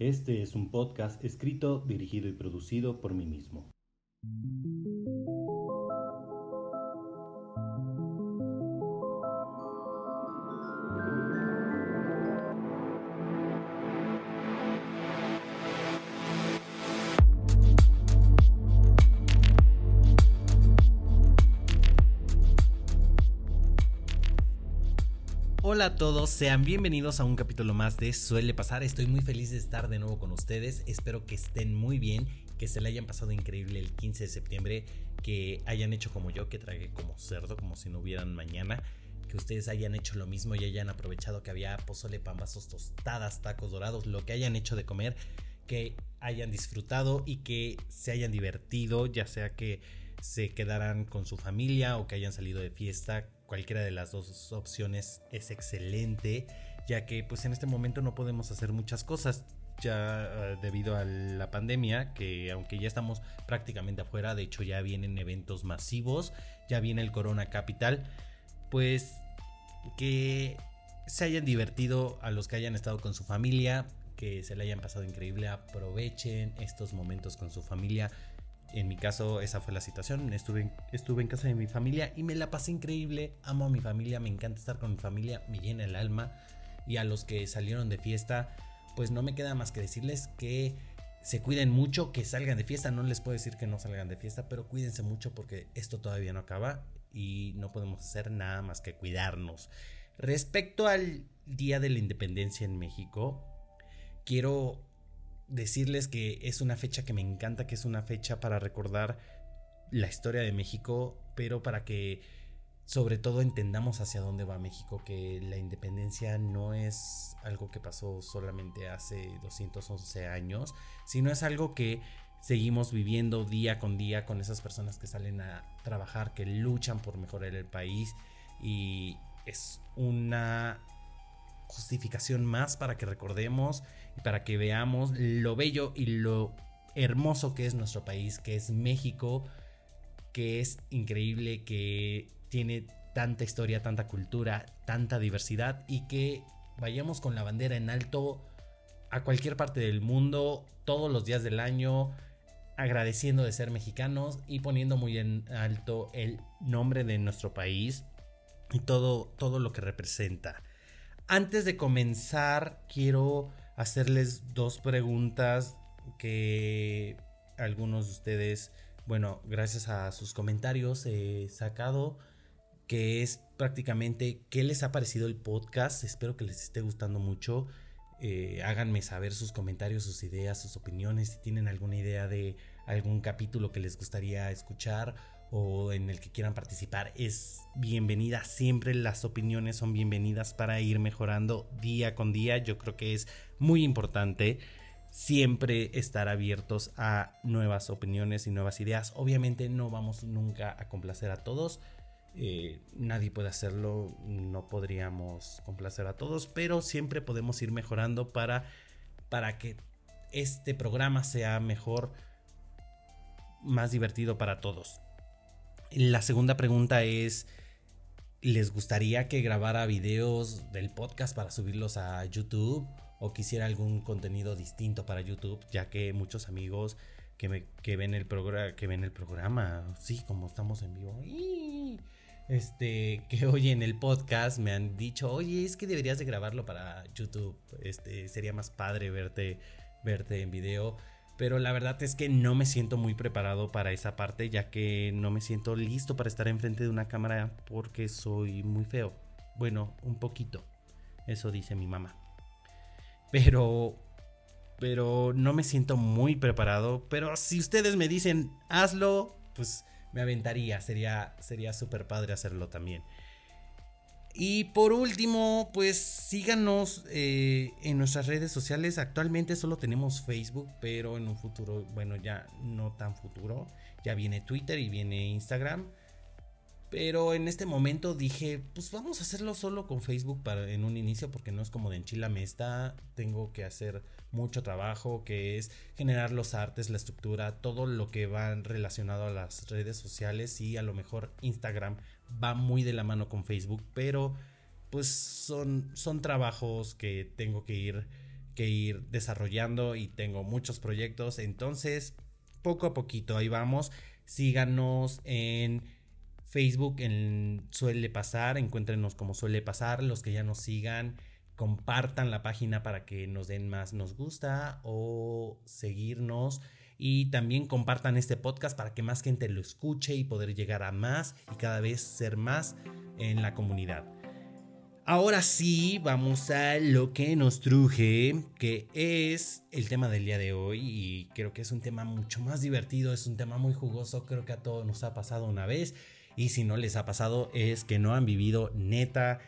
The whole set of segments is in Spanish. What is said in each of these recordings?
Este es un podcast escrito, dirigido y producido por mí mismo. Hola a todos, sean bienvenidos a un capítulo más de Suele Pasar. Estoy muy feliz de estar de nuevo con ustedes. Espero que estén muy bien, que se le hayan pasado increíble el 15 de septiembre, que hayan hecho como yo, que tragué como cerdo, como si no hubieran mañana. Que ustedes hayan hecho lo mismo y hayan aprovechado que había pozole, pambazos, tostadas, tacos dorados, lo que hayan hecho de comer, que hayan disfrutado y que se hayan divertido, ya sea que se quedaran con su familia o que hayan salido de fiesta cualquiera de las dos opciones es excelente, ya que pues en este momento no podemos hacer muchas cosas ya eh, debido a la pandemia, que aunque ya estamos prácticamente afuera, de hecho ya vienen eventos masivos, ya viene el Corona Capital, pues que se hayan divertido a los que hayan estado con su familia, que se le hayan pasado increíble, aprovechen estos momentos con su familia, en mi caso esa fue la situación. Estuve estuve en casa de mi familia y me la pasé increíble. Amo a mi familia, me encanta estar con mi familia, me llena el alma. Y a los que salieron de fiesta, pues no me queda más que decirles que se cuiden mucho, que salgan de fiesta. No les puedo decir que no salgan de fiesta, pero cuídense mucho porque esto todavía no acaba y no podemos hacer nada más que cuidarnos. Respecto al Día de la Independencia en México, quiero decirles que es una fecha que me encanta, que es una fecha para recordar la historia de México, pero para que sobre todo entendamos hacia dónde va México, que la independencia no es algo que pasó solamente hace 211 años, sino es algo que seguimos viviendo día con día con esas personas que salen a trabajar, que luchan por mejorar el país y es una justificación más para que recordemos y para que veamos lo bello y lo hermoso que es nuestro país, que es México, que es increíble, que tiene tanta historia, tanta cultura, tanta diversidad y que vayamos con la bandera en alto a cualquier parte del mundo todos los días del año agradeciendo de ser mexicanos y poniendo muy en alto el nombre de nuestro país y todo, todo lo que representa. Antes de comenzar, quiero hacerles dos preguntas que algunos de ustedes, bueno, gracias a sus comentarios he sacado, que es prácticamente qué les ha parecido el podcast. Espero que les esté gustando mucho. Eh, háganme saber sus comentarios, sus ideas, sus opiniones, si tienen alguna idea de algún capítulo que les gustaría escuchar o en el que quieran participar es bienvenida. Siempre las opiniones son bienvenidas para ir mejorando día con día. Yo creo que es muy importante siempre estar abiertos a nuevas opiniones y nuevas ideas. Obviamente no vamos nunca a complacer a todos. Eh, nadie puede hacerlo, no podríamos complacer a todos, pero siempre podemos ir mejorando para, para que este programa sea mejor, más divertido para todos. La segunda pregunta es, ¿les gustaría que grabara videos del podcast para subirlos a YouTube? ¿O quisiera algún contenido distinto para YouTube? Ya que muchos amigos que, me, ven, el programa, sí, como estamos en vivo, este, que oyen el podcast me han dicho, oye, es que deberías de grabarlo para YouTube. Este, sería más padre verte, verte en video. Pero la verdad es que no me siento muy preparado para esa parte, ya que no me siento listo para estar enfrente de una cámara porque soy muy feo. Bueno, un poquito. Eso dice mi mamá. Pero pero no me siento muy preparado. Pero si ustedes me dicen hazlo, pues me aventaría. Sería sería súper padre hacerlo también. Y por último, pues síganos eh, en nuestras redes sociales. Actualmente solo tenemos Facebook, pero en un futuro, bueno, ya no tan futuro, ya viene Twitter y viene Instagram. Pero en este momento dije, pues vamos a hacerlo solo con Facebook para, en un inicio porque no es como de enchilame está. Tengo que hacer mucho trabajo que es generar los artes, la estructura, todo lo que va relacionado a las redes sociales y a lo mejor Instagram va muy de la mano con Facebook, pero pues son, son trabajos que tengo que ir que ir desarrollando y tengo muchos proyectos. Entonces, poco a poquito ahí vamos. Síganos en Facebook, en Suele Pasar, encuéntrenos como Suele Pasar. Los que ya nos sigan, compartan la página para que nos den más nos gusta o seguirnos. Y también compartan este podcast para que más gente lo escuche y poder llegar a más y cada vez ser más en la comunidad. Ahora sí, vamos a lo que nos truje, que es el tema del día de hoy y creo que es un tema mucho más divertido, es un tema muy jugoso, creo que a todos nos ha pasado una vez y si no les ha pasado es que no han vivido neta.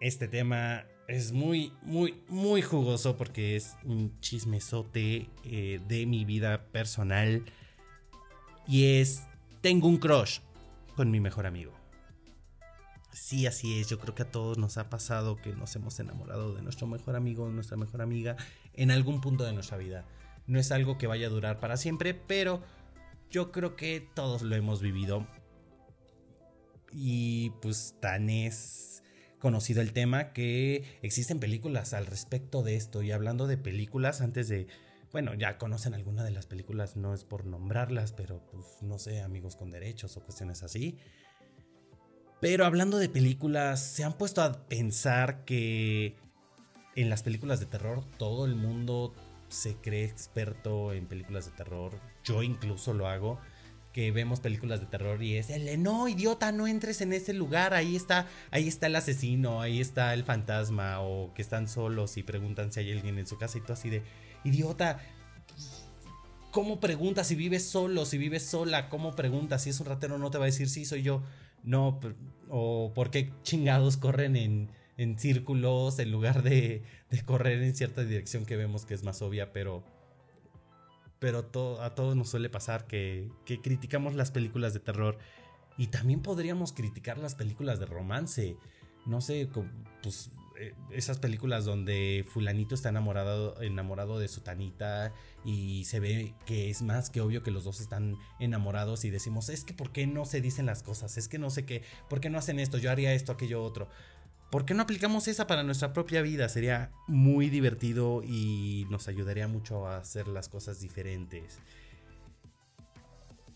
Este tema es muy, muy, muy jugoso porque es un chismesote eh, de mi vida personal y es, tengo un crush con mi mejor amigo. Sí, así es. Yo creo que a todos nos ha pasado que nos hemos enamorado de nuestro mejor amigo, nuestra mejor amiga, en algún punto de nuestra vida. No es algo que vaya a durar para siempre, pero yo creo que todos lo hemos vivido. Y pues tan es conocido el tema que existen películas al respecto de esto. Y hablando de películas, antes de... Bueno, ya conocen alguna de las películas, no es por nombrarlas, pero pues no sé, amigos con derechos o cuestiones así. Pero hablando de películas, ¿se han puesto a pensar que en las películas de terror todo el mundo se cree experto en películas de terror? Yo incluso lo hago. Que vemos películas de terror y es el no, idiota, no entres en ese lugar, ahí está, ahí está el asesino, ahí está el fantasma, o que están solos y preguntan si hay alguien en su casa y tú así de, idiota, ¿cómo preguntas si vives solo, si vives sola? ¿Cómo preguntas? Si es un ratero no te va a decir sí, soy yo no, o por qué chingados corren en, círculos en lugar de, correr en cierta dirección que vemos que es más obvia, pero, pero a todos nos suele pasar que, criticamos las películas de terror y también podríamos criticar las películas de romance. No sé, pues eh, esas películas donde fulanito está enamorado, enamorado de su tanita y se ve que es más que obvio que los dos están enamorados y decimos, es que ¿por qué no se dicen las cosas? Es que no sé qué, ¿por qué no hacen esto? Yo haría esto, aquello, otro. ¿Por qué no aplicamos esa para nuestra propia vida? Sería muy divertido y nos ayudaría mucho a hacer las cosas diferentes.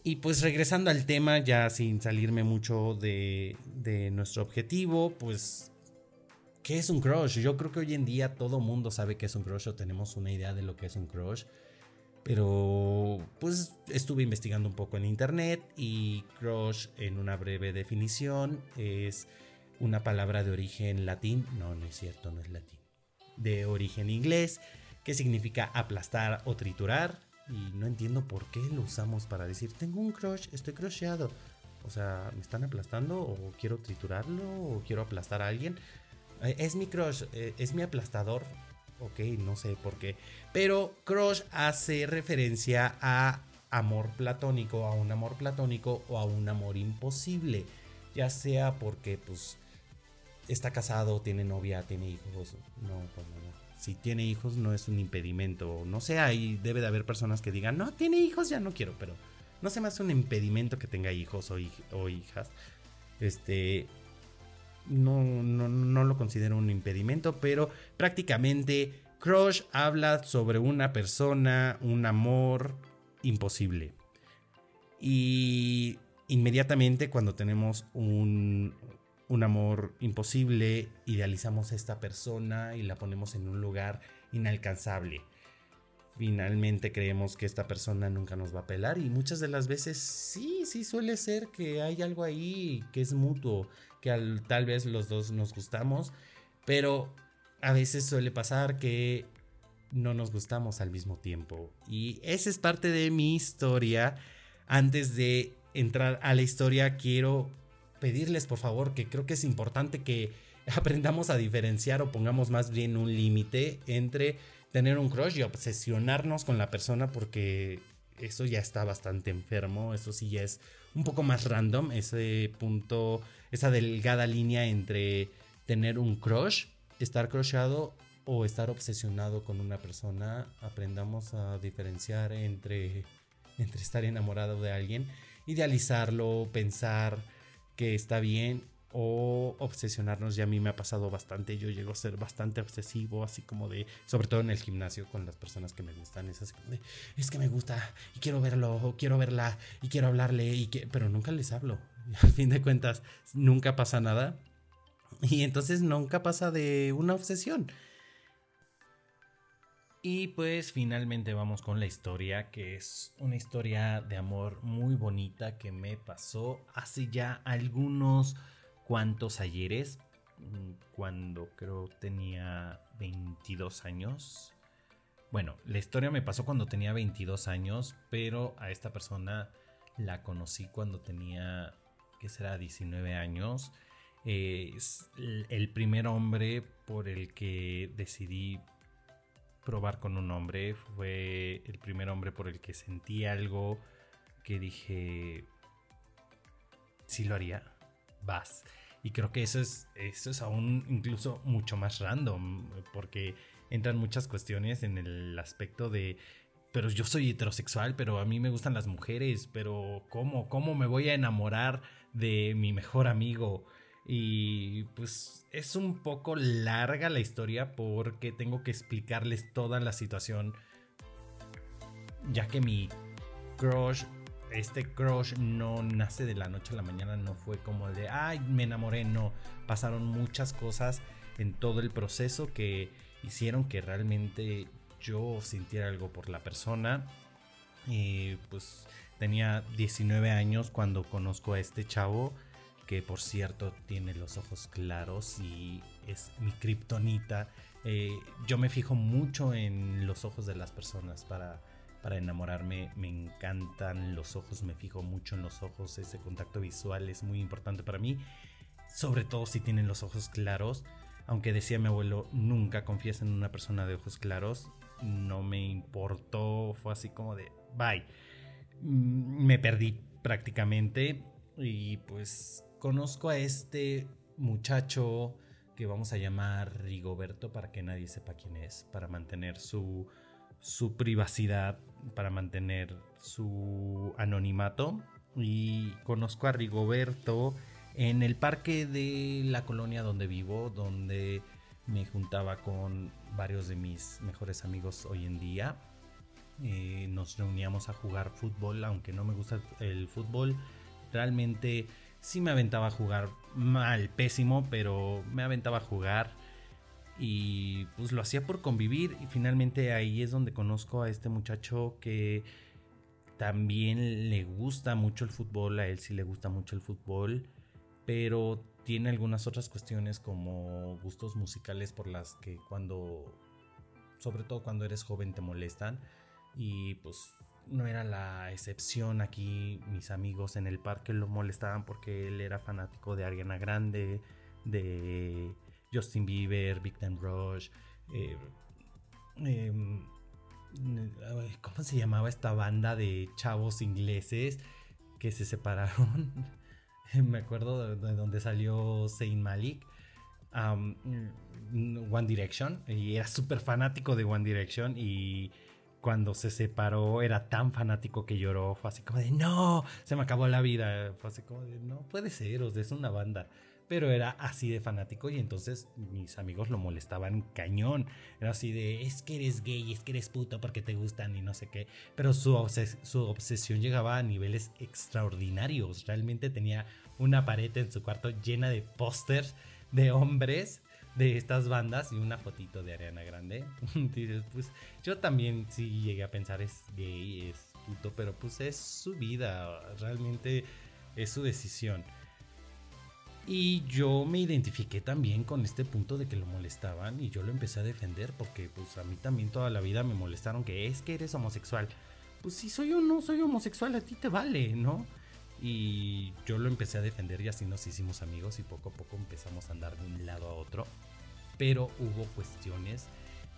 Y pues regresando al tema, ya sin salirme mucho de, nuestro objetivo, pues ¿Qué es un crush? Yo creo que hoy en día todo mundo sabe que es un crush o tenemos una idea de lo que es un crush. Pero pues estuve investigando un poco en internet y crush en una breve definición es una palabra de origen latín, no, no es cierto, no es latín, de origen inglés que significa aplastar o triturar y no entiendo por qué lo usamos para decir tengo un crush, estoy crusheado. O sea, ¿me están aplastando o quiero triturarlo o quiero aplastar a alguien? Eh, es mi crush, eh, es mi aplastador. Ok, no sé por qué. Pero crush hace referencia a amor platónico, a un amor platónico o a un amor imposible. Ya sea porque pues está casado, tiene novia, tiene hijos. No, pues no, no. Si tiene hijos no es un impedimento. No sé, ahí debe de haber personas que digan, no, tiene hijos, ya no quiero, pero no se me hace un impedimento que tenga hijos o, o hijas. Este, no, no, lo considero un impedimento, pero prácticamente Crush habla sobre una persona, un amor imposible. Y inmediatamente cuando tenemos un, un amor imposible, idealizamos a esta persona y la ponemos en un lugar inalcanzable. Finalmente creemos que esta persona nunca nos va a pelar y muchas de las veces sí, sí suele ser que hay algo ahí que es mutuo que tal vez los dos nos gustamos, pero a veces suele pasar que no nos gustamos al mismo tiempo. Y esa es parte de mi historia. Antes de entrar a la historia, quiero pedirles por favor que creo que es importante que aprendamos a diferenciar o pongamos más bien un límite entre tener un crush y obsesionarnos con la persona porque eso ya está bastante enfermo, eso sí ya es un poco más random, ese punto, esa delgada línea entre tener un crush, estar crushado o estar obsesionado con una persona. Aprendamos a diferenciar entre, entre estar enamorado de alguien, idealizarlo, pensar que está bien o obsesionarnos. Ya a mí me ha pasado bastante. Yo llego a ser bastante obsesivo, así como de, sobre todo en el gimnasio con las personas que me gustan. Es así como de, es que me gusta y quiero verlo, o quiero verla y quiero hablarle, y que, pero nunca les hablo. Y al fin de cuentas, nunca pasa nada. Y entonces nunca pasa de una obsesión. Y pues finalmente vamos con la historia, que es una historia de amor muy bonita que me pasó hace ya algunos cuantos ayeres, mm, cuando creo tenía 22 años. Bueno, la historia me pasó cuando tenía 22 años, pero a esta persona la conocí cuando tenía, ¿qué será? 19 años. es el primer hombre por el que decidí probar con un hombre. Fue el primer hombre por el que sentí algo que dije, si lo haría, vas. Y creo que eso es, eso es aún incluso mucho más random, porque entran muchas cuestiones en el aspecto de, pero yo soy heterosexual, pero a mí me gustan las mujeres, pero ¿cómo? ¿Cómo me voy a enamorar de mi mejor amigo? Y pues es un poco larga la historia porque tengo que explicarles toda la situación. Ya que mi crush, este crush no nace de la noche a la mañana, no fue como de, ay, me enamoré, no. Pasaron muchas cosas en todo el proceso que hicieron que realmente yo sintiera algo por la persona. Y pues tenía 19 años cuando conozco a este chavo que por cierto tiene los ojos claros y es mi kriptonita. Eh, yo me fijo mucho en los ojos de las personas para, para enamorarme. Me encantan los ojos, me fijo mucho en los ojos. Ese contacto visual es muy importante para mí. Sobre todo si tienen los ojos claros. Aunque decía mi abuelo, nunca confías en una persona de ojos claros. No me importó, fue así como de, bye. Mm, me perdí prácticamente y pues conozco a este muchacho que vamos a llamar Rigoberto para que nadie sepa quién es, para mantener su, su privacidad, para mantener su anonimato. Y conozco a Rigoberto en el parque de la colonia donde vivo, donde me juntaba con varios de mis mejores amigos hoy en día. Eh, nos reuníamos a jugar fútbol, aunque no me gusta el fútbol. Realmente sí me aventaba a jugar mal, pésimo, pero me aventaba a jugar y pues lo hacía por convivir y finalmente ahí es donde conozco a este muchacho que también le gusta mucho el fútbol, a él sí le gusta mucho el fútbol, pero tiene algunas otras cuestiones como gustos musicales por las que cuando, sobre todo cuando eres joven te molestan y pues no era la excepción aquí. Mis amigos en el parque lo molestaban porque él era fanático de Ariana Grande, de Justin Bieber, Big Time Rush. Eh, em, ¿Cómo se llamaba esta banda de chavos ingleses que se separaron? Me acuerdo de, donde salió Zayn Malik. One Direction y era súper fanático de One Direction y cuando se separó era tan fanático que lloró. Fue así como de, no, se me acabó la vida. Fue así como de, no puede ser, o sea, es una banda. Pero era así de fanático y entonces mis amigos lo molestaban cañón. Era así de, es que eres gay, es que eres puto porque te gustan y no sé qué. Pero su, su obsesión llegaba a niveles extraordinarios. Realmente tenía una pared en su cuarto llena de pósters de hombres de estas bandas y una fotito de Ariana Grande. Pues yo también sí llegué a pensar es gay, es puto, pero pues es su vida, realmente es su decisión. Y yo me identifiqué también con este punto de que lo molestaban y yo lo empecé a defender porque pues a mí también toda la vida me molestaron que es que eres homosexual. Pues si soy o no soy homosexual, a ti te vale, ¿no? Y yo lo empecé a defender y así nos hicimos amigos y poco a poco empezamos a andar de un lado a otro. Pero hubo cuestiones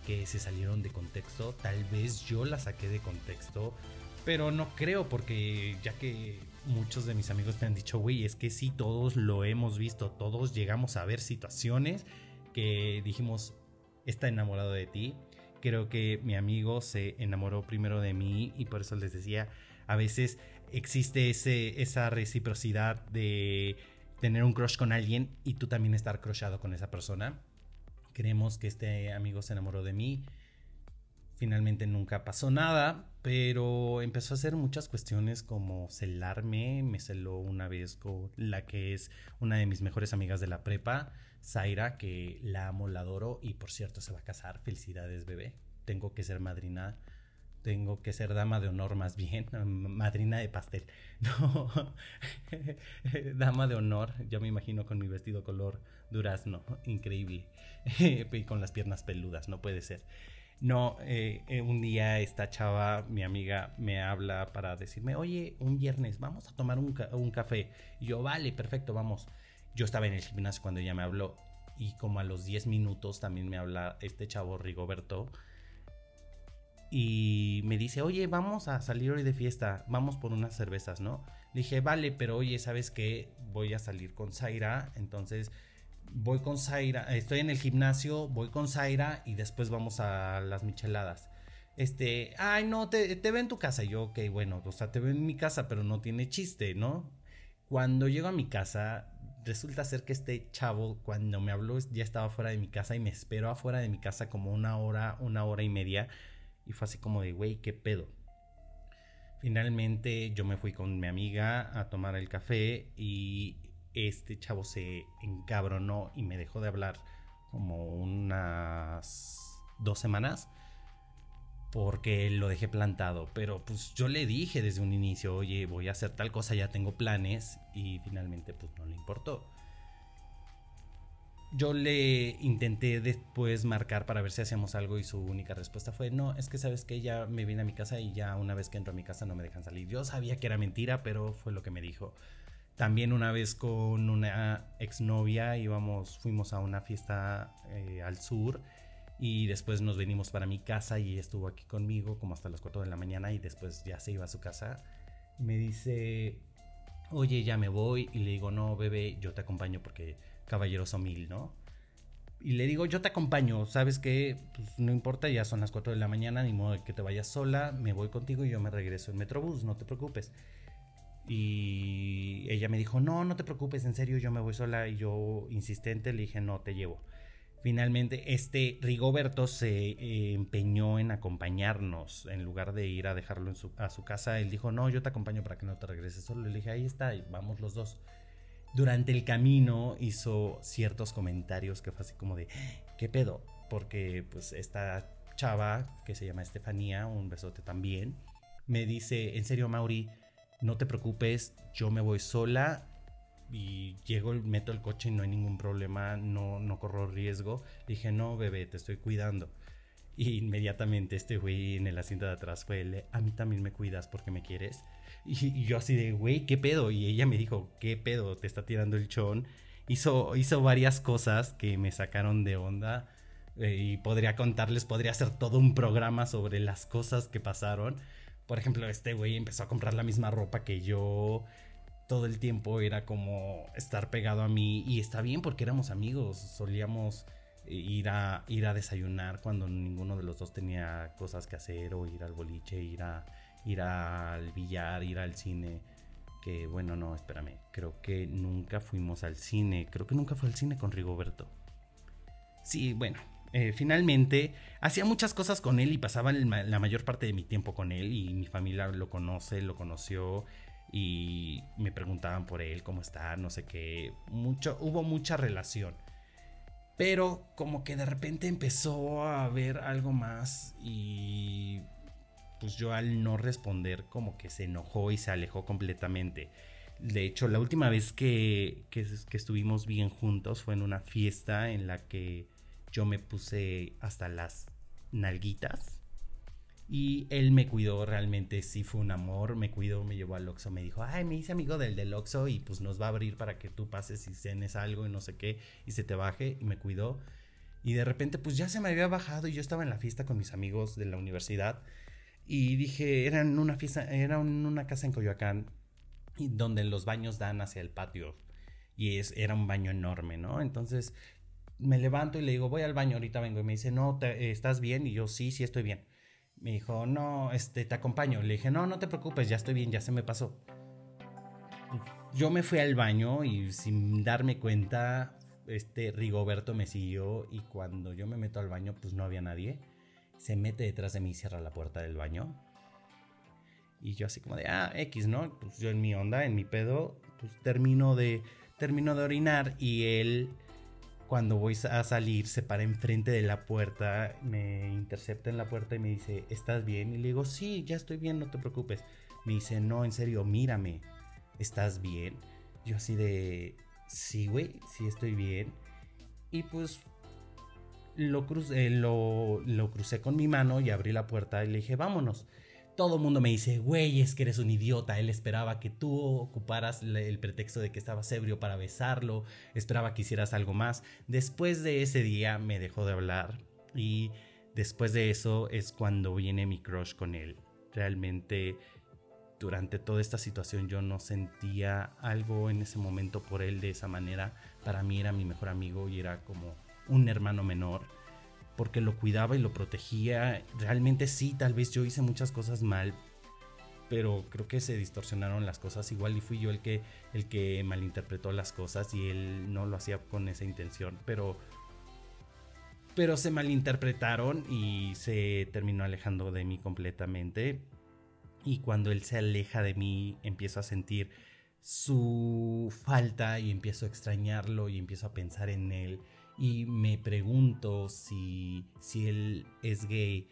que se salieron de contexto. Tal vez yo las saqué de contexto. Pero no creo porque ya que muchos de mis amigos me han dicho, güey, es que sí, todos lo hemos visto. Todos llegamos a ver situaciones que dijimos, está enamorado de ti. Creo que mi amigo se enamoró primero de mí y por eso les decía, a veces existe ese, esa reciprocidad de tener un crush con alguien y tú también estar crushado con esa persona. Creemos que este amigo se enamoró de mí. Finalmente nunca pasó nada, pero empezó a hacer muchas cuestiones como celarme. Me celó una vez con la que es una de mis mejores amigas de la prepa, Zaira, que la amo, la adoro y por cierto se va a casar. Felicidades, bebé. Tengo que ser madrina tengo que ser dama de honor más bien, madrina de pastel. No, dama de honor, ya me imagino con mi vestido color durazno, increíble, y con las piernas peludas, no puede ser. No, eh, eh, un día esta chava, mi amiga, me habla para decirme, oye, un viernes, vamos a tomar un, un café. Y yo, vale, perfecto, vamos. Yo estaba en el gimnasio cuando ella me habló y como a los 10 minutos también me habla este chavo Rigoberto y me dice, oye, vamos a salir hoy de fiesta, vamos por unas cervezas, ¿no? Le dije, vale, pero oye, ¿sabes qué? Voy a salir con Zaira, entonces voy con Zaira, estoy en el gimnasio, voy con Zaira y después vamos a las micheladas. Este, ay, no, te, te veo en tu casa. Y yo, ok, bueno, o sea, te veo en mi casa, pero no tiene chiste, ¿no? Cuando llego a mi casa, resulta ser que este chavo, cuando me habló, ya estaba fuera de mi casa y me esperó afuera de mi casa como una hora, una hora y media y fue así como de, güey, ¿qué pedo? Finalmente yo me fui con mi amiga a tomar el café y este chavo se encabronó y me dejó de hablar como unas dos semanas porque lo dejé plantado. Pero pues yo le dije desde un inicio, oye, voy a hacer tal cosa, ya tengo planes y finalmente pues no le importó yo le intenté después marcar para ver si hacíamos algo y su única respuesta fue, no, es que sabes que ya me vine a mi casa y ya una vez que entro a mi casa no me dejan salir. Yo sabía que era mentira, pero fue lo que me dijo. También una vez con una exnovia íbamos, fuimos a una fiesta eh, al sur y después nos venimos para mi casa y estuvo aquí conmigo como hasta las 4 de la mañana y después ya se iba a su casa. Me dice, oye, ya me voy y le digo, no, bebé, yo te acompaño porque caballeroso mil, ¿no? Y le digo, yo te acompaño, ¿sabes qué? Pues no importa, ya son las 4 de la mañana, ni modo de que te vayas sola, me voy contigo y yo me regreso en Metrobús, no te preocupes. Y ella me dijo, no, no te preocupes, en serio, yo me voy sola. Y yo, insistente, le dije, no, te llevo. Finalmente, este Rigoberto se eh, empeñó en acompañarnos. En lugar de ir a dejarlo a su casa, él dijo, no, yo te acompaño para que no te regreses solo. Le dije, ahí está, vamos los dos durante el camino hizo ciertos comentarios que fue así como de, ¿qué pedo? Porque pues esta chava que se llama Estefanía, un besote también, me dice, en serio Mauri, no te preocupes, yo me voy sola y llego, meto el coche y no hay ningún problema, no, no corro riesgo. dije, no, bebé, te estoy cuidando. Y inmediatamente este güey en el asiento de atrás fue a mí también me cuidas porque me quieres. Y, yo así de, güey, ¿qué pedo? Y ella me dijo, ¿qué pedo? Te está tirando el chon. Hizo, hizo varias cosas que me sacaron de onda. Eh, y podría contarles, podría hacer todo un programa sobre las cosas que pasaron. Por ejemplo, este güey empezó a comprar la misma ropa que yo. Todo el tiempo era como estar pegado a mí. Y está bien porque éramos amigos. Solíamos eh, ir a, ir a desayunar cuando ninguno de los dos tenía cosas que hacer. O ir al boliche, ir a ir al billar, ir al cine. Que bueno, no, espérame. Creo que nunca fuimos al cine. Creo que nunca fue al cine con Rigoberto. Sí, bueno. Eh, finalmente hacía muchas cosas con él y pasaba la mayor parte de mi tiempo con él y mi familia lo conoce, lo conoció y me preguntaban por él, cómo está, no sé qué. Mucho, hubo mucha relación. Pero como que de repente empezó a haber algo más y pues yo al no responder como que se enojó y se alejó completamente. De hecho, la última vez que, que, estuvimos bien juntos fue en una fiesta en la que yo me puse hasta las nalguitas. Y él me cuidó realmente, sí fue un amor, me cuidó, me llevó al Oxxo, me dijo, ay, me hice amigo del del Oxxo y pues nos va a abrir para que tú pases y cenes algo y no sé qué, y se te baje, y me cuidó. Y de repente pues ya se me había bajado y yo estaba en la fiesta con mis amigos de la universidad y dije, era en una fiesta, era una casa en Coyoacán, donde los baños dan hacia el patio. Y es, era un baño enorme, ¿no? Entonces me levanto y le digo, voy al baño, ahorita vengo. Y me dice, no, ¿estás bien? Y yo, sí, sí estoy bien. Me dijo, no, este, te acompaño. Le dije, no, no te preocupes, ya estoy bien, ya se me pasó. yo me fui al baño y sin darme cuenta, este Rigoberto me siguió y cuando yo me meto al baño, pues no había nadie. Se mete detrás de mí y cierra la puerta del baño. Y yo así como de, ah, X, ¿no? Pues yo en mi onda, en mi pedo, pues termino de, termino de orinar y él, cuando voy a salir, se para enfrente de la puerta, me intercepta en la puerta y me dice, ¿estás bien? Y le digo, sí, ya estoy bien, no te preocupes. Me dice, no, en serio, mírame, ¿estás bien? Yo así de, sí, güey, sí estoy bien. Y pues lo crucé, lo, lo crucé con mi mano y abrí la puerta y le dije, vámonos. Todo el mundo me dice, güey, es que eres un idiota. Él esperaba que tú ocuparas el pretexto de que estabas ebrio para besarlo, esperaba que hicieras algo más. Después de ese día me dejó de hablar y después de eso es cuando viene mi crush con él. Realmente durante toda esta situación yo no sentía algo en ese momento por él de esa manera. Para mí era mi mejor amigo y era como un hermano menor porque lo cuidaba y lo protegía. Realmente sí, tal vez yo hice muchas cosas mal, pero creo que se distorsionaron las cosas. Igual y fui yo el que, el que malinterpretó las cosas y él no lo hacía con esa intención, pero... Pero se malinterpretaron y se terminó alejando de mí completamente. Y cuando él se aleja de mí, empiezo a sentir su falta y empiezo a extrañarlo y empiezo a pensar en él y me pregunto si, si él es gay,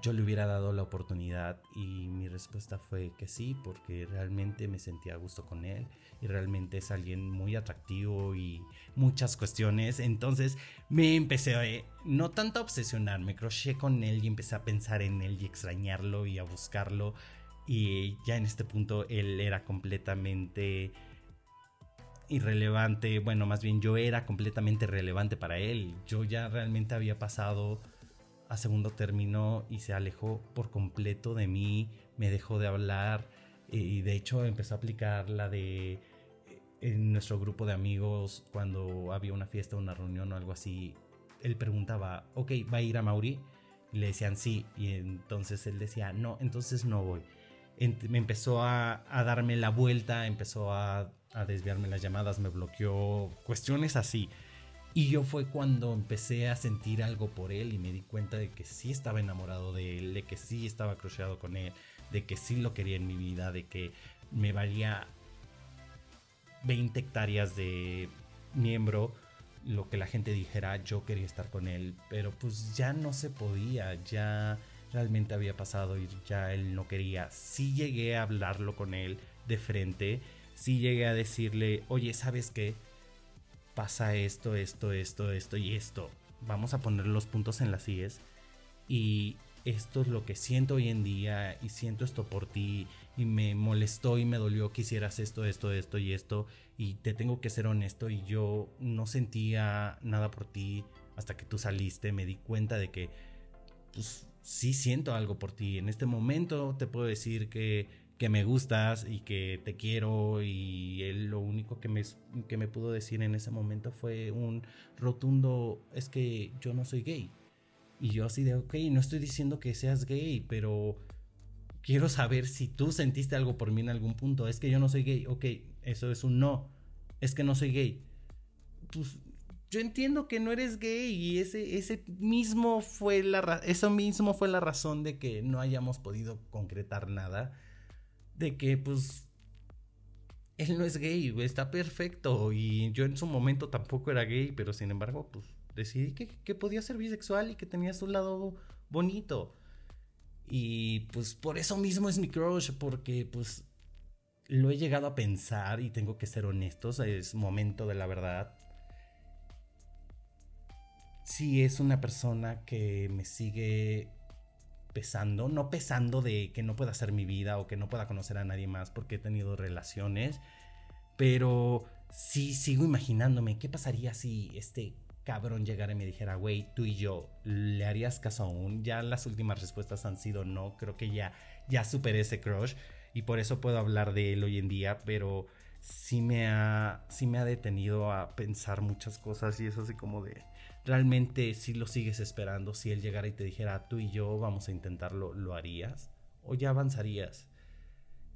yo le hubiera dado la oportunidad y mi respuesta fue que sí, porque realmente me sentía a gusto con él y realmente es alguien muy atractivo y muchas cuestiones. Entonces me empecé a, eh, no tanto a obsesionar, me croché con él y empecé a pensar en él y extrañarlo y a buscarlo. Y ya en este punto él era completamente irrelevante, bueno, más bien yo era completamente relevante para él. Yo ya realmente había pasado a segundo término y se alejó por completo de mí, me dejó de hablar y de hecho empezó a aplicar la de en nuestro grupo de amigos cuando había una fiesta, una reunión o algo así, él preguntaba, ok, ¿va a ir a Mauri? Y le decían sí, y entonces él decía, no, entonces no voy. me empezó a, a darme la vuelta, empezó a a desviarme las llamadas, me bloqueó, cuestiones así. Y yo fue cuando empecé a sentir algo por él y me di cuenta de que sí estaba enamorado de él, de que sí estaba cruceado con él, de que sí lo quería en mi vida, de que me valía 20 hectáreas de miembro lo que la gente dijera, yo quería estar con él, pero pues ya no se podía, ya realmente había pasado y ya él no quería. Sí llegué a hablarlo con él de frente sí llegué a decirle, oye, ¿sabes qué? Pasa esto, esto, esto, esto y esto. Vamos a poner los puntos en las IES. Y esto es lo que siento hoy en día y siento esto por ti y me molestó y me dolió que hicieras esto, esto, esto y esto y te tengo que ser honesto y yo no sentía nada por ti hasta que tú saliste, me di cuenta de que pues sí siento algo por ti. En este momento te puedo decir que que me gustas y que te quiero y él lo único que me, que me pudo decir en ese momento fue un rotundo es que yo no soy gay. Y yo así de, ok, no estoy diciendo que seas gay, pero quiero saber si tú sentiste algo por mí en algún punto. Es que yo no soy gay, ok, eso es un no. Es que no soy gay. Pues yo entiendo que no eres gay y ese, ese mismo fue la eso mismo fue la razón de que no hayamos podido concretar nada de que pues él no es gay, está perfecto. Y yo en su momento tampoco era gay, pero sin embargo, pues decidí que, podía ser bisexual y que tenía su lado bonito. Y pues por eso mismo es mi crush, porque pues lo he llegado a pensar y tengo que ser honestos, es momento de la verdad. Si es una persona que me sigue pesando, no pesando de que no pueda hacer mi vida o que no pueda conocer a nadie más porque he tenido relaciones, pero sí sigo imaginándome qué pasaría si este cabrón llegara y me dijera, güey, tú y yo, ¿le harías caso aún? Ya las últimas respuestas han sido no, creo que ya, ya superé ese crush y por eso puedo hablar de él hoy en día, pero sí me ha, sí me ha detenido a pensar muchas cosas y eso así como de realmente si lo sigues esperando, si él llegara y te dijera, tú y yo vamos a intentarlo, ¿lo harías? ¿O ya avanzarías?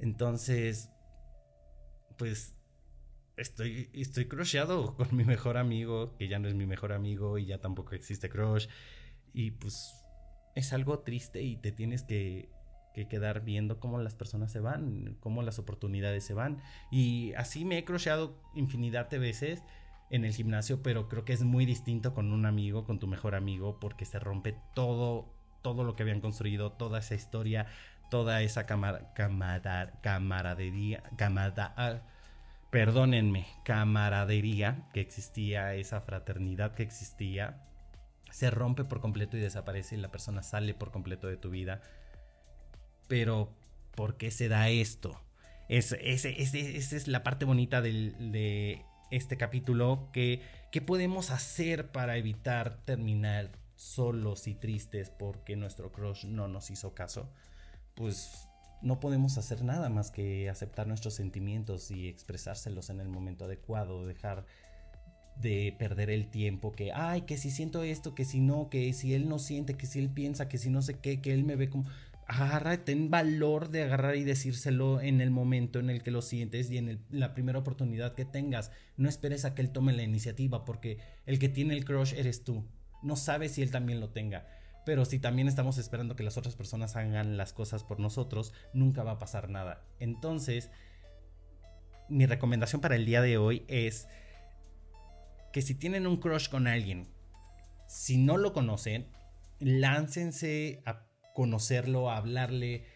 Entonces, pues estoy, estoy crusheado con mi mejor amigo, que ya no es mi mejor amigo y ya tampoco existe crush. Y pues es algo triste y te tienes que, que quedar viendo cómo las personas se van, cómo las oportunidades se van. Y así me he crusheado infinidad de veces en el gimnasio, pero creo que es muy distinto con un amigo, con tu mejor amigo, porque se rompe todo, todo lo que habían construido, toda esa historia, toda esa camar camaradería, camada, ah, perdónenme, camaradería que existía, esa fraternidad que existía, se rompe por completo y desaparece y la persona sale por completo de tu vida. Pero, ¿por qué se da esto? esa es la parte bonita de este capítulo. Que, ¿Qué podemos hacer para evitar terminar solos y tristes porque nuestro crush no nos hizo caso? Pues no podemos hacer nada más que aceptar nuestros sentimientos y expresárselos en el momento adecuado, dejar de perder el tiempo, que, ay, que si siento esto, que si no, que si él no siente, que si él piensa, que si no sé qué, que él me ve como... Agarra, ten valor de agarrar y decírselo en el momento en el que lo sientes y en la primera oportunidad que tengas. No esperes a que él tome la iniciativa porque el que tiene el crush eres tú. No sabes si él también lo tenga. Pero si también estamos esperando que las otras personas hagan las cosas por nosotros, nunca va a pasar nada. Entonces, mi recomendación para el día de hoy es que si tienen un crush con alguien, si no lo conocen, láncense a conocerlo, hablarle,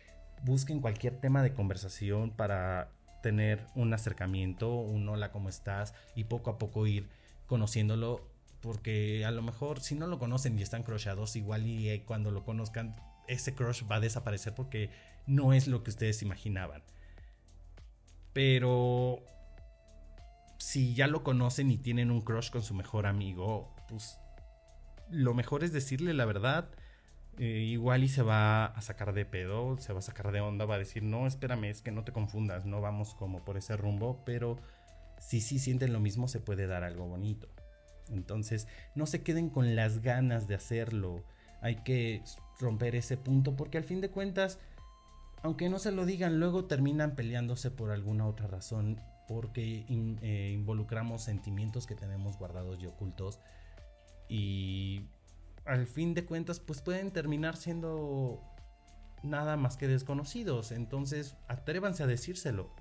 busquen cualquier tema de conversación para tener un acercamiento, un hola, ¿cómo estás? Y poco a poco ir conociéndolo porque a lo mejor si no lo conocen y están crushados, igual y eh, cuando lo conozcan, ese crush va a desaparecer porque no es lo que ustedes imaginaban. Pero si ya lo conocen y tienen un crush con su mejor amigo, pues lo mejor es decirle la verdad. Eh, igual y se va a sacar de pedo, se va a sacar de onda, va a decir, no, espérame, es que no te confundas, no vamos como por ese rumbo, pero si sí sienten lo mismo, se puede dar algo bonito. Entonces, no se queden con las ganas de hacerlo. Hay que romper ese punto porque al fin de cuentas, aunque no se lo digan, luego terminan peleándose por alguna otra razón porque eh, involucramos sentimientos que tenemos guardados y ocultos y al fin de cuentas pues pueden terminar siendo nada más que desconocidos. Entonces, atrévanse a decírselo.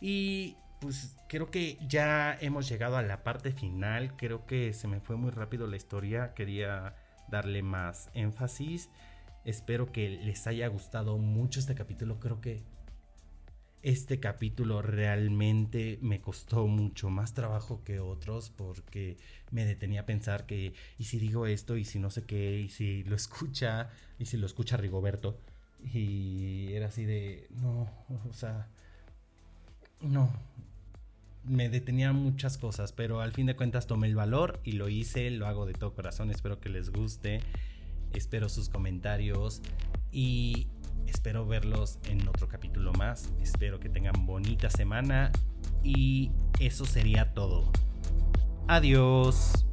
Y pues creo que ya hemos llegado a la parte final. Creo que se me fue muy rápido la historia. Quería darle más énfasis. Espero que les haya gustado mucho este capítulo. Creo que este capítulo realmente me costó mucho más trabajo que otros porque me detenía a pensar que y si digo esto y si no sé qué y si lo escucha y si lo escucha Rigoberto y era así de no, o sea, no, me detenía muchas cosas, pero al fin de cuentas tomé el valor y lo hice, lo hago de todo corazón, espero que les guste, espero sus comentarios y espero verlos en otro capítulo más, espero que tengan bonita semana y eso sería todo. Adiós.